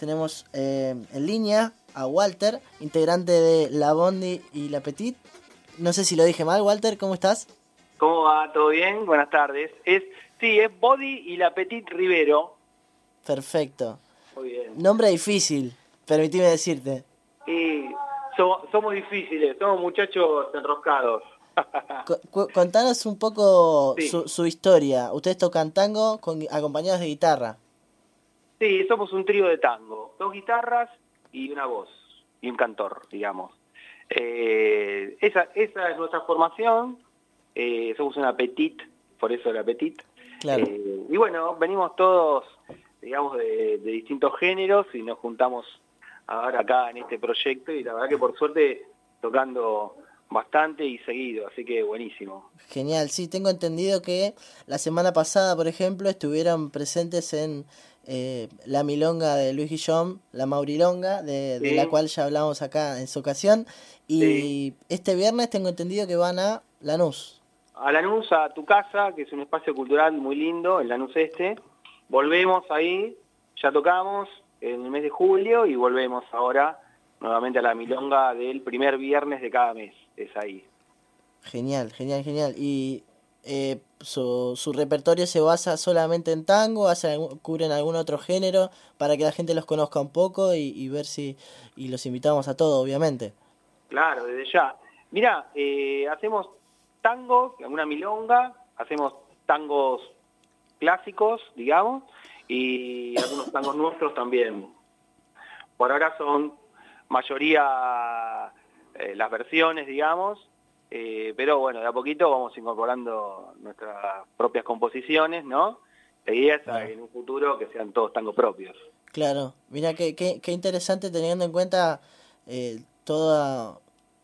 tenemos eh, en línea a Walter, integrante de La Bondi y La Petit. No sé si lo dije mal, Walter, ¿cómo estás? ¿Cómo va? ¿Todo bien? Buenas tardes. Es, sí, es Body y La Petit Rivero. Perfecto. Muy bien. Nombre difícil, permitime decirte. Y somos, somos difíciles, somos muchachos enroscados. Co- contanos un poco Sí. su, su historia. Ustedes tocan tango con, acompañados de guitarra. Sí, somos un trío de tango. Dos guitarras y una voz. Y un cantor, digamos. Eh, esa, esa es nuestra formación. Eh, somos una petit, por eso la petit. Claro. Eh, y bueno, venimos todos, digamos, de, de distintos géneros y nos juntamos ahora acá en este proyecto y la verdad que por suerte tocando bastante y seguido, así que buenísimo. Genial, sí, tengo entendido que la semana pasada, por ejemplo, estuvieron presentes en eh, la milonga de Luis Guillón, la Maurilonga, de, de la cual ya hablamos acá en su ocasión. Y Sí. este viernes tengo entendido que van a Lanús. A Lanús, a tu casa, que es un espacio cultural muy lindo, el Lanús Este. Volvemos ahí, ya tocamos en el mes de julio y volvemos ahora nuevamente a la milonga del primer viernes de cada mes, es ahí. Genial, genial, genial. Y eh, su, su repertorio se basa solamente en tango, hacen cubren algún otro género para que la gente los conozca un poco y, y ver si... Y los invitamos a todos, obviamente. Claro, desde ya. Mira, eh, hacemos tango, una milonga, hacemos tangos clásicos, digamos, y algunos tangos nuestros también. Por ahora son mayoría eh, las versiones, digamos, eh, pero bueno, de a poquito vamos incorporando nuestras propias composiciones, ¿no? La idea es en un futuro que sean todos tangos propios. Claro, mira qué, qué, qué interesante teniendo en cuenta eh, toda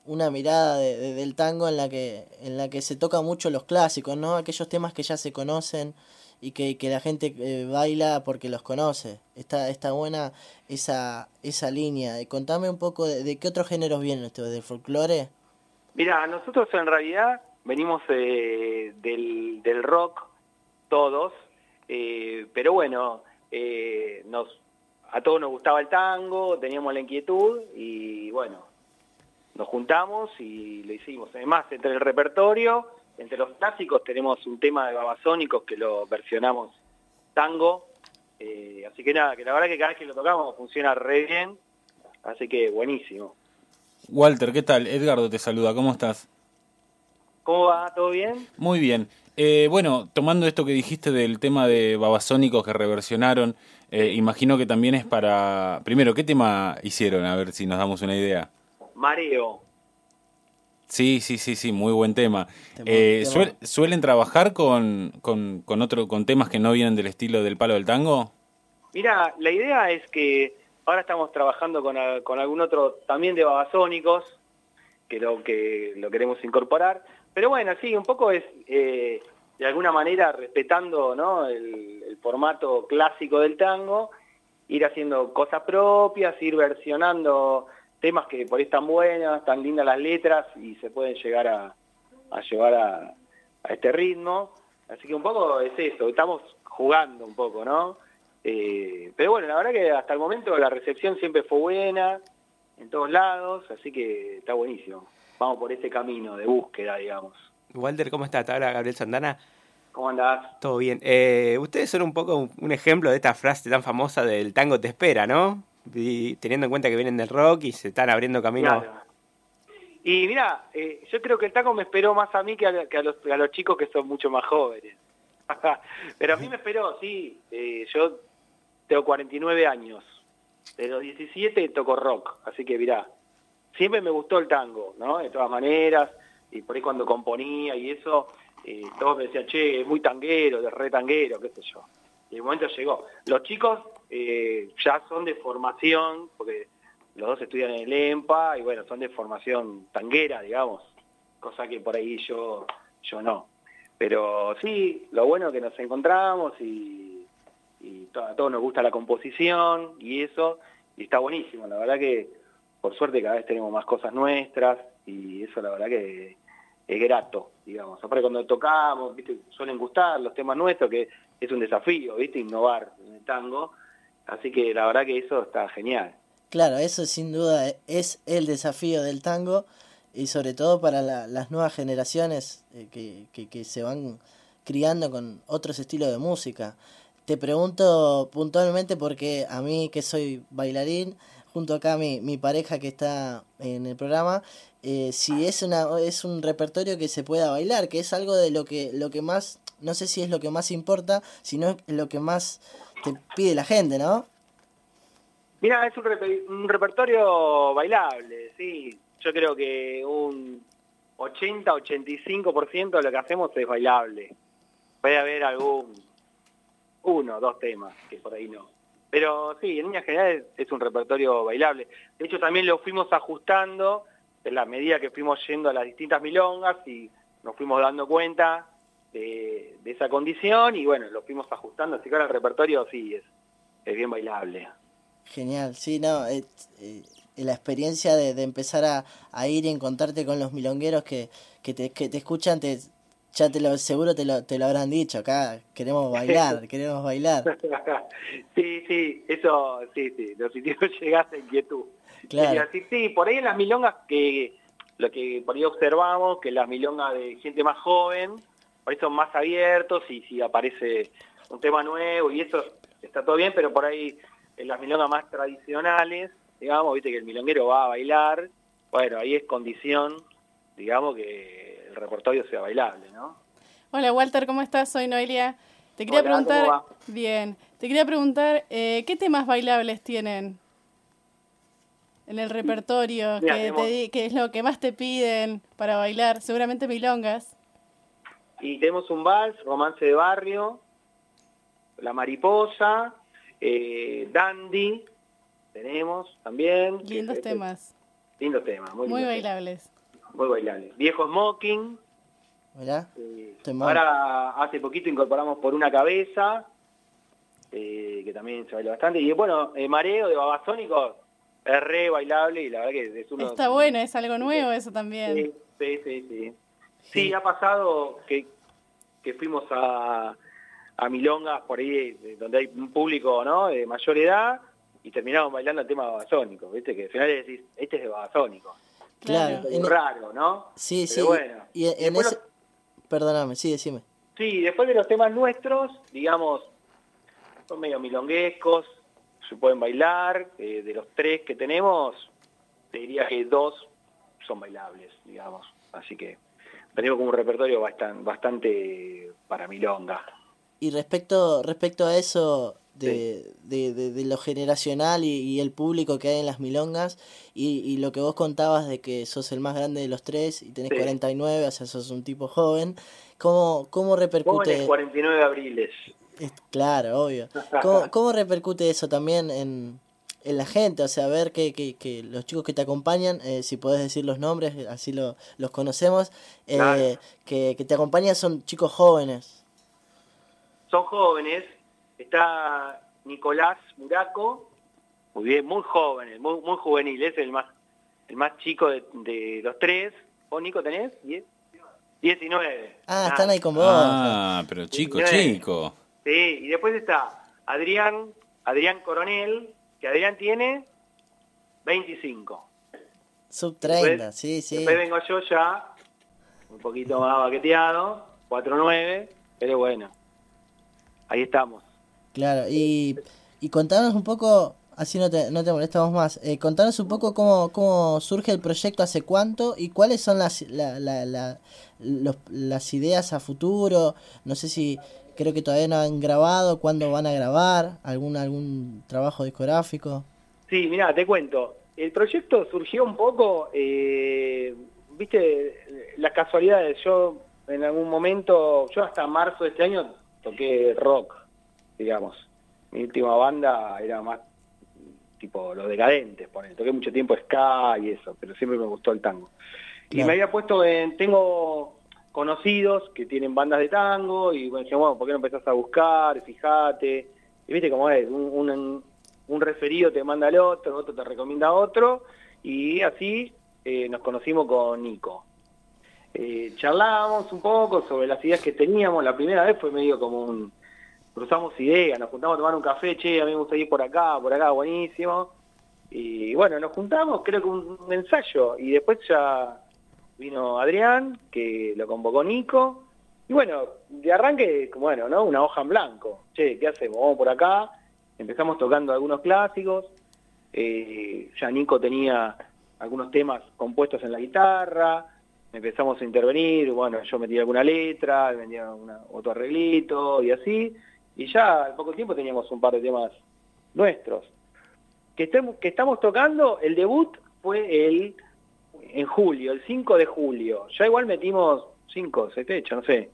una mirada de- de- del tango en la que en la que se tocan mucho los clásicos, ¿no? Aquellos temas que ya se conocen y que, que la gente eh, baila porque los conoce. Está, está buena esa, esa línea. Eh, Contame un poco de, de qué otros géneros vienen ustedes, del folclore. Mira, nosotros en realidad venimos eh, del, del rock todos, eh, pero bueno, eh, nos, a todos nos gustaba el tango, teníamos la inquietud y bueno, nos juntamos y lo hicimos. Además, entre el repertorio, entre los clásicos tenemos un tema de babasónicos que lo versionamos tango, así que nada, que la verdad que cada vez que lo tocamos funciona re bien, así que buenísimo. Walter, ¿qué tal? Edgardo te saluda, ¿cómo estás? ¿Cómo va? ¿Todo bien? Muy bien. Eh, bueno, tomando esto que dijiste del tema de babasónicos que reversionaron, eh, imagino que también es para... Primero, ¿qué tema hicieron? A ver si nos damos una idea. Mareo. Sí, sí, sí, sí, muy buen tema. Eh, suel- ¿Suelen trabajar con, con, con, otro, con temas que no vienen del estilo del palo del tango? Mira, la idea es que ahora estamos trabajando con, algún otro también de babasónicos, que lo que lo queremos incorporar. Pero bueno, sí, un poco es eh, de alguna manera respetando el, formato clásico del tango, ir haciendo cosas propias, ir versionando temas que por ahí están buenas, tan lindas las letras y se pueden llegar a, a llevar a, a este ritmo. Así que un poco es eso, estamos jugando un poco, ¿no? Eh, pero bueno, la verdad que hasta el momento la recepción siempre fue buena, en todos lados, así que está buenísimo. Vamos por ese camino de búsqueda, digamos. Walter, ¿cómo está? Te habla Gabriel Santana. ¿Cómo andás? Todo bien. Eh, ustedes son un poco un- un ejemplo de esta frase tan famosa del tango te espera, ¿no? Y teniendo en cuenta que vienen del rock y se están abriendo camino. Claro. Y mira, eh, yo creo que el tango me esperó más a mí que a, que a los, a los chicos que son mucho más jóvenes. Pero a mí me esperó, sí. Eh, yo tengo 49 años. De los 17 toco rock, así que mirá, siempre me gustó el tango, ¿no? De todas maneras, y por ahí cuando componía y eso, eh, todos me decían, che, es muy tanguero, de re tanguero, qué sé yo. Y el momento llegó. Los chicos eh, ya son de formación, porque los dos estudian en el EMPA, y bueno, son de formación tanguera, digamos, cosa que por ahí yo, yo no. Pero sí, lo bueno es que nos encontramos y, a todos nos gusta la composición y eso, y está buenísimo, la verdad que por suerte cada vez tenemos más cosas nuestras y eso la verdad que es grato, digamos. Aparte cuando tocamos, ¿viste? suelen gustar los temas nuestros, que es un desafío, ¿viste? innovar en el tango, Así que la verdad que eso está genial. Claro, eso sin duda es el desafío del tango y sobre todo para las nuevas generaciones eh, que, que, se van criando con otros estilos de música. Te pregunto puntualmente porque a mí que soy bailarín, junto acá mi, mi pareja que está en el programa, eh, si es una es un repertorio que se pueda bailar, que es algo de lo que lo que más no sé si es lo que más importa, sino es lo que más te pide la gente, ¿no? Mira, es un, un repertorio bailable, sí. Yo creo que un 80-85% de lo que hacemos es bailable. Puede haber algún uno, dos temas que por ahí no. Pero sí, en líneas generales es un repertorio bailable. De hecho, también lo fuimos ajustando en la medida que fuimos yendo a las distintas milongas y nos fuimos dando cuenta de, esa condición y bueno, lo fuimos ajustando. Así que ahora el repertorio sí es, es bien bailable. Genial, sí, no, eh, la experiencia de, de empezar a, a, ir y encontrarte con los milongueros que, que, te, que te escuchan te, ya te lo seguro te lo, te lo habrán dicho acá. Queremos bailar queremos bailar. Sí sí eso sí sí los sitios llegaste a inquietud claro. Sí, sí por ahí en las milongas que lo que por ahí observamos que las milongas de gente más joven por ahí son más abiertos y si aparece un tema nuevo y eso está todo bien pero por ahí en las milongas más tradicionales digamos viste que el milonguero va a bailar bueno ahí es condición digamos que repertorio sea bailable, ¿no? Hola Walter, ¿cómo estás? Soy Noelia. Te quería Hola, preguntar, bien, te quería preguntar, eh, ¿qué temas bailables tienen en el repertorio? Mira, ¿Qué, tenemos- te- qué es lo que más te piden para bailar? Seguramente milongas. Y tenemos un vals, romance de barrio, la mariposa, eh, dandy, tenemos también. Lindos es- temas, Lindos temas, muy, muy bailables. temas, Muy bailables. Viejo smoking. ¿verdad? eh, ahora hace poquito incorporamos por una cabeza, eh, que también se baila bastante. Y bueno, eh, mareo de babasónicos es re bailable y la verdad que es uno... Está bueno, es algo nuevo eso también. Sí, sí, sí, sí. Sí, ha pasado que, que fuimos a, a Milongas, por ahí, eh, donde hay un público ¿no? de mayor edad, y terminamos bailando el tema babasónico, ¿viste? Que al final decís, este es de babasónico. Claro. Es raro, ¿no? Sí, sí. Pero bueno. Y en Y después ese... Perdóname, sí, decime. Sí, después de los temas nuestros, digamos, son medio milonguescos, se pueden bailar, eh, de los tres que tenemos, te diría que dos son bailables, digamos, así que tenemos como un repertorio bastante, bastante para milonga. Y respecto, respecto a eso de, de, de, de lo generacional y, y el público que hay en las milongas, y, y lo que vos contabas de que sos el más grande de los tres y tenés Sí. 49, o sea, sos un tipo joven, ¿cómo, cómo repercute? Jóvenes 49 de abriles. Es- claro, obvio. ¿Cómo, cómo repercute eso también en, en la gente? O sea, ver que, que, que los chicos que te acompañan, eh, si podés decir los nombres, así lo, los conocemos, eh, Claro. que, que te acompañan son chicos jóvenes. Son jóvenes, está Nicolás Muraco, muy bien, muy joven, muy, muy juvenil, es el más, el más chico de, de los tres. ¿Vos, Nico, tenés? ¿Diez? 19. Ah, están ahí con vos. Ah, pero chico, chico. Sí, y después está Adrián, Adrián Coronel, que Adrián tiene 25. Sub 30, Después- sí, sí. Después vengo yo ya, un poquito más baqueteado, 4-9, pero bueno, ahí estamos. Claro, y, y contanos un poco, así no te, no te molestamos más, eh, contanos un poco cómo, cómo surge el proyecto, hace cuánto y cuáles son las, la, la, la- los- las ideas a futuro. No sé si creo que todavía no han grabado, cuándo van a grabar, algún, algún trabajo discográfico. Sí, mira, te cuento. El proyecto surgió un poco, eh, viste, las casualidades. Yo en algún momento, yo hasta marzo de este año toqué rock, digamos. Mi última banda era más tipo los decadentes, ponele. Toqué mucho tiempo ska y eso, pero siempre me gustó el tango. Y me había puesto en, tengo conocidos que tienen bandas de tango y bueno, dije, bueno, ¿por qué no empezás a buscar? Fíjate. Y viste cómo es, un, un, un referido te manda al otro, otro te recomienda a otro, y así eh, nos conocimos con Nico. Eh, charlábamos un poco sobre las ideas que teníamos, la primera vez fue medio como un, cruzamos ideas, nos juntamos a tomar un café, che, a mí me gusta ir por acá, por acá, buenísimo. Y bueno, nos juntamos, creo que un, ensayo, y después ya vino Adrián, que lo convocó Nico, y bueno, de arranque, bueno, ¿no? Una hoja en blanco. Che, ¿qué hacemos? Vamos por acá. Empezamos tocando algunos clásicos. Eh, ya Nico tenía algunos temas compuestos en la guitarra. Empezamos a intervenir. Bueno, yo metía alguna letra, una- otro arreglito y así. Y ya al poco tiempo teníamos un par de temas nuestros. Que, estemos, que estamos tocando, el debut fue el en julio, el 5 de julio. Ya igual metimos 5, 7, no sé.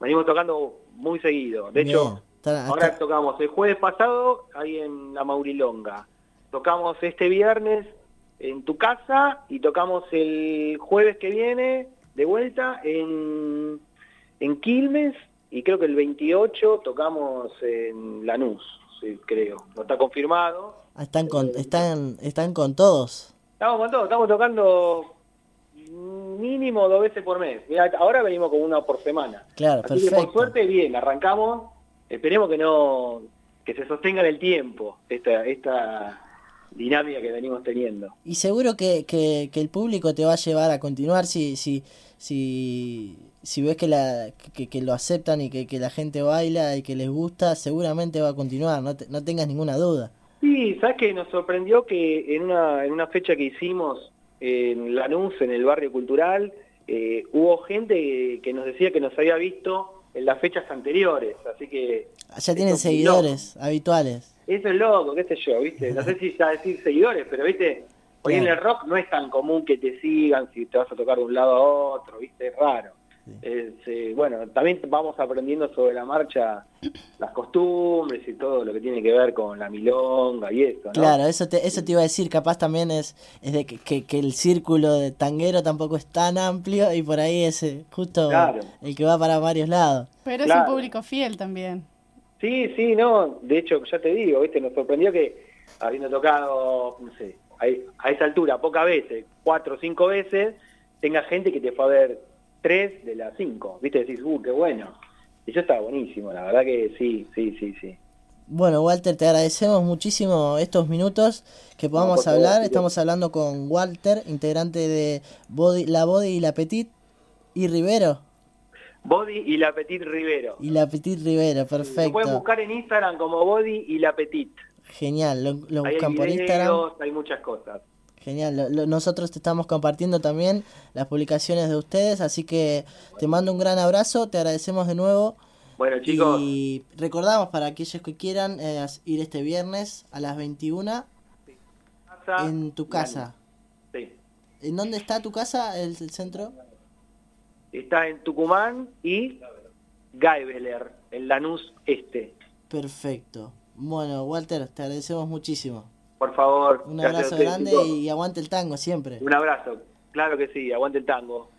Venimos tocando muy seguido. De Bien. hecho, Está- ahora está- tocamos el jueves pasado ahí en la Maurilonga. Tocamos este viernes en tu casa y tocamos el jueves que viene de vuelta en, en Quilmes y creo que el 28 tocamos en Lanús, sí, creo. No está confirmado. están, con, están, están con todos. Estamos con todo, estamos tocando mínimo dos veces por mes. Mirá, ahora venimos con una por semana. Claro, Así que por perfecto. suerte bien, arrancamos. Esperemos que no que se sostenga en el tiempo esta esta dinámica que venimos teniendo. Y seguro que, que, que el público te va a llevar a continuar si, si, si, si ves que, la, que, que lo aceptan y que, que la gente baila y que les gusta, seguramente va a continuar, no, te- no tengas ninguna duda. Sí, sabes que nos sorprendió que en una en una fecha que hicimos en Lanús, en el barrio cultural, eh, hubo gente que, nos decía que nos había visto en las fechas anteriores, así que Ya tienen seguidores habituales. Eso es loco, qué sé yo, ¿viste? No sé si ya decir seguidores, pero, ¿viste? Hoy en el rock no es tan común que te sigan si te vas a tocar de un lado a otro, ¿viste? Es raro. Es, eh, bueno, también vamos aprendiendo sobre la marcha las costumbres y todo lo que tiene que ver con la milonga y eso, ¿no? Claro, eso te, eso te iba a decir, capaz también es, es de que, que, que el círculo de tanguero tampoco es tan amplio y por ahí es justo Claro. el que va para varios lados. Pero es Claro. un público fiel también. Sí, sí, no, de hecho, ya te digo, ¿viste? Nos sorprendió que habiendo tocado, no sé, a, a esa altura, pocas veces, cuatro o cinco veces, tenga gente que te fue a ver tres de las cinco, ¿viste? Decís, uh, qué bueno. Eso está buenísimo, la verdad que sí, sí, sí, sí. Bueno, Walter, te agradecemos muchísimo estos minutos que podamos hablar. Estamos hablando con Walter, integrante de Body, La Body y La Petit, y Rivero. Body y la Petit Rivero. Y La Petit Rivero, Lo pueden perfecto. buscar en Instagram como Body y la Petit. Genial, lo, lo Ahí buscan hay por Instagram. hay muchas cosas. Genial, lo- lo- nosotros te estamos compartiendo también las publicaciones de ustedes, así que te mando un gran abrazo, te agradecemos de nuevo. Bueno, chicos, Y recordamos para aquellos que quieran eh, ir este viernes a las 21 casa, en tu casa. Sí. ¿En dónde está tu casa, el, el centro? Está en Tucumán y Gaibeler, en Lanús Este. Perfecto. Bueno, Walter, te agradecemos muchísimo. Por favor. Un abrazo grande y aguante el tango siempre. Un abrazo. Claro que sí, aguante el tango.